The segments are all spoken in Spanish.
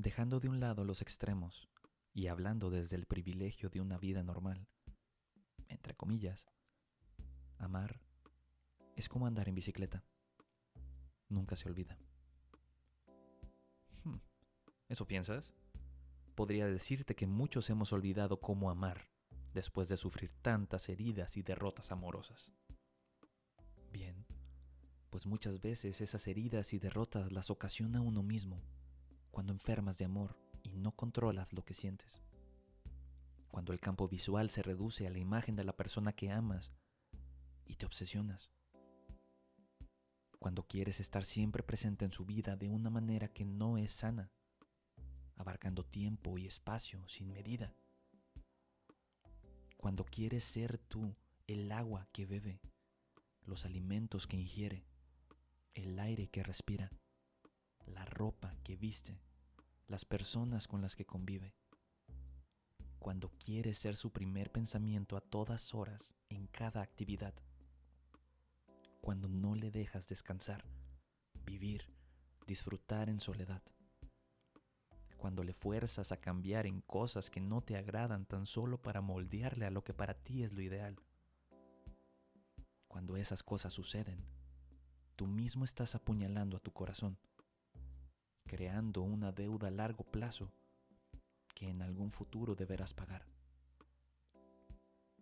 dejando de un lado los extremos y hablando desde el privilegio de una vida normal, entre comillas, amar es como andar en bicicleta. Nunca se olvida. Hmm, ¿Eso piensas? Podría decirte que muchos hemos olvidado cómo amar después de sufrir tantas heridas y derrotas amorosas. Bien, pues muchas veces esas heridas y derrotas las ocasiona uno mismo cuando enfermas de amor y no controlas lo que sientes. Cuando el campo visual se reduce a la imagen de la persona que amas y te obsesionas. Cuando quieres estar siempre presente en su vida de una manera que no es sana, abarcando tiempo y espacio sin medida. Cuando quieres ser tú el agua que bebe, los alimentos que ingiere, el aire que respira, la ropa que viste, las personas con las que convive. Cuando quiere ser su primer pensamiento a todas horas, en cada actividad. Cuando no le dejas descansar, vivir, disfrutar en soledad. Cuando le fuerzas a cambiar en cosas que no te agradan tan solo para moldearle a lo que para ti es lo ideal. Cuando esas cosas suceden, tú mismo estás apuñalando a tu corazón, creando una deuda a largo plazo que en algún futuro deberás pagar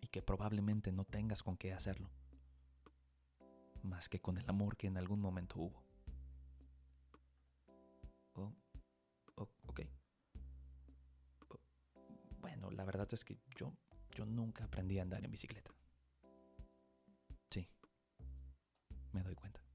y que probablemente no tengas con qué hacerlo, más que con el amor que en algún momento hubo. Oh, oh, ok. Oh, bueno, la verdad es que yo, yo nunca aprendí a andar en bicicleta. Sí, me doy cuenta.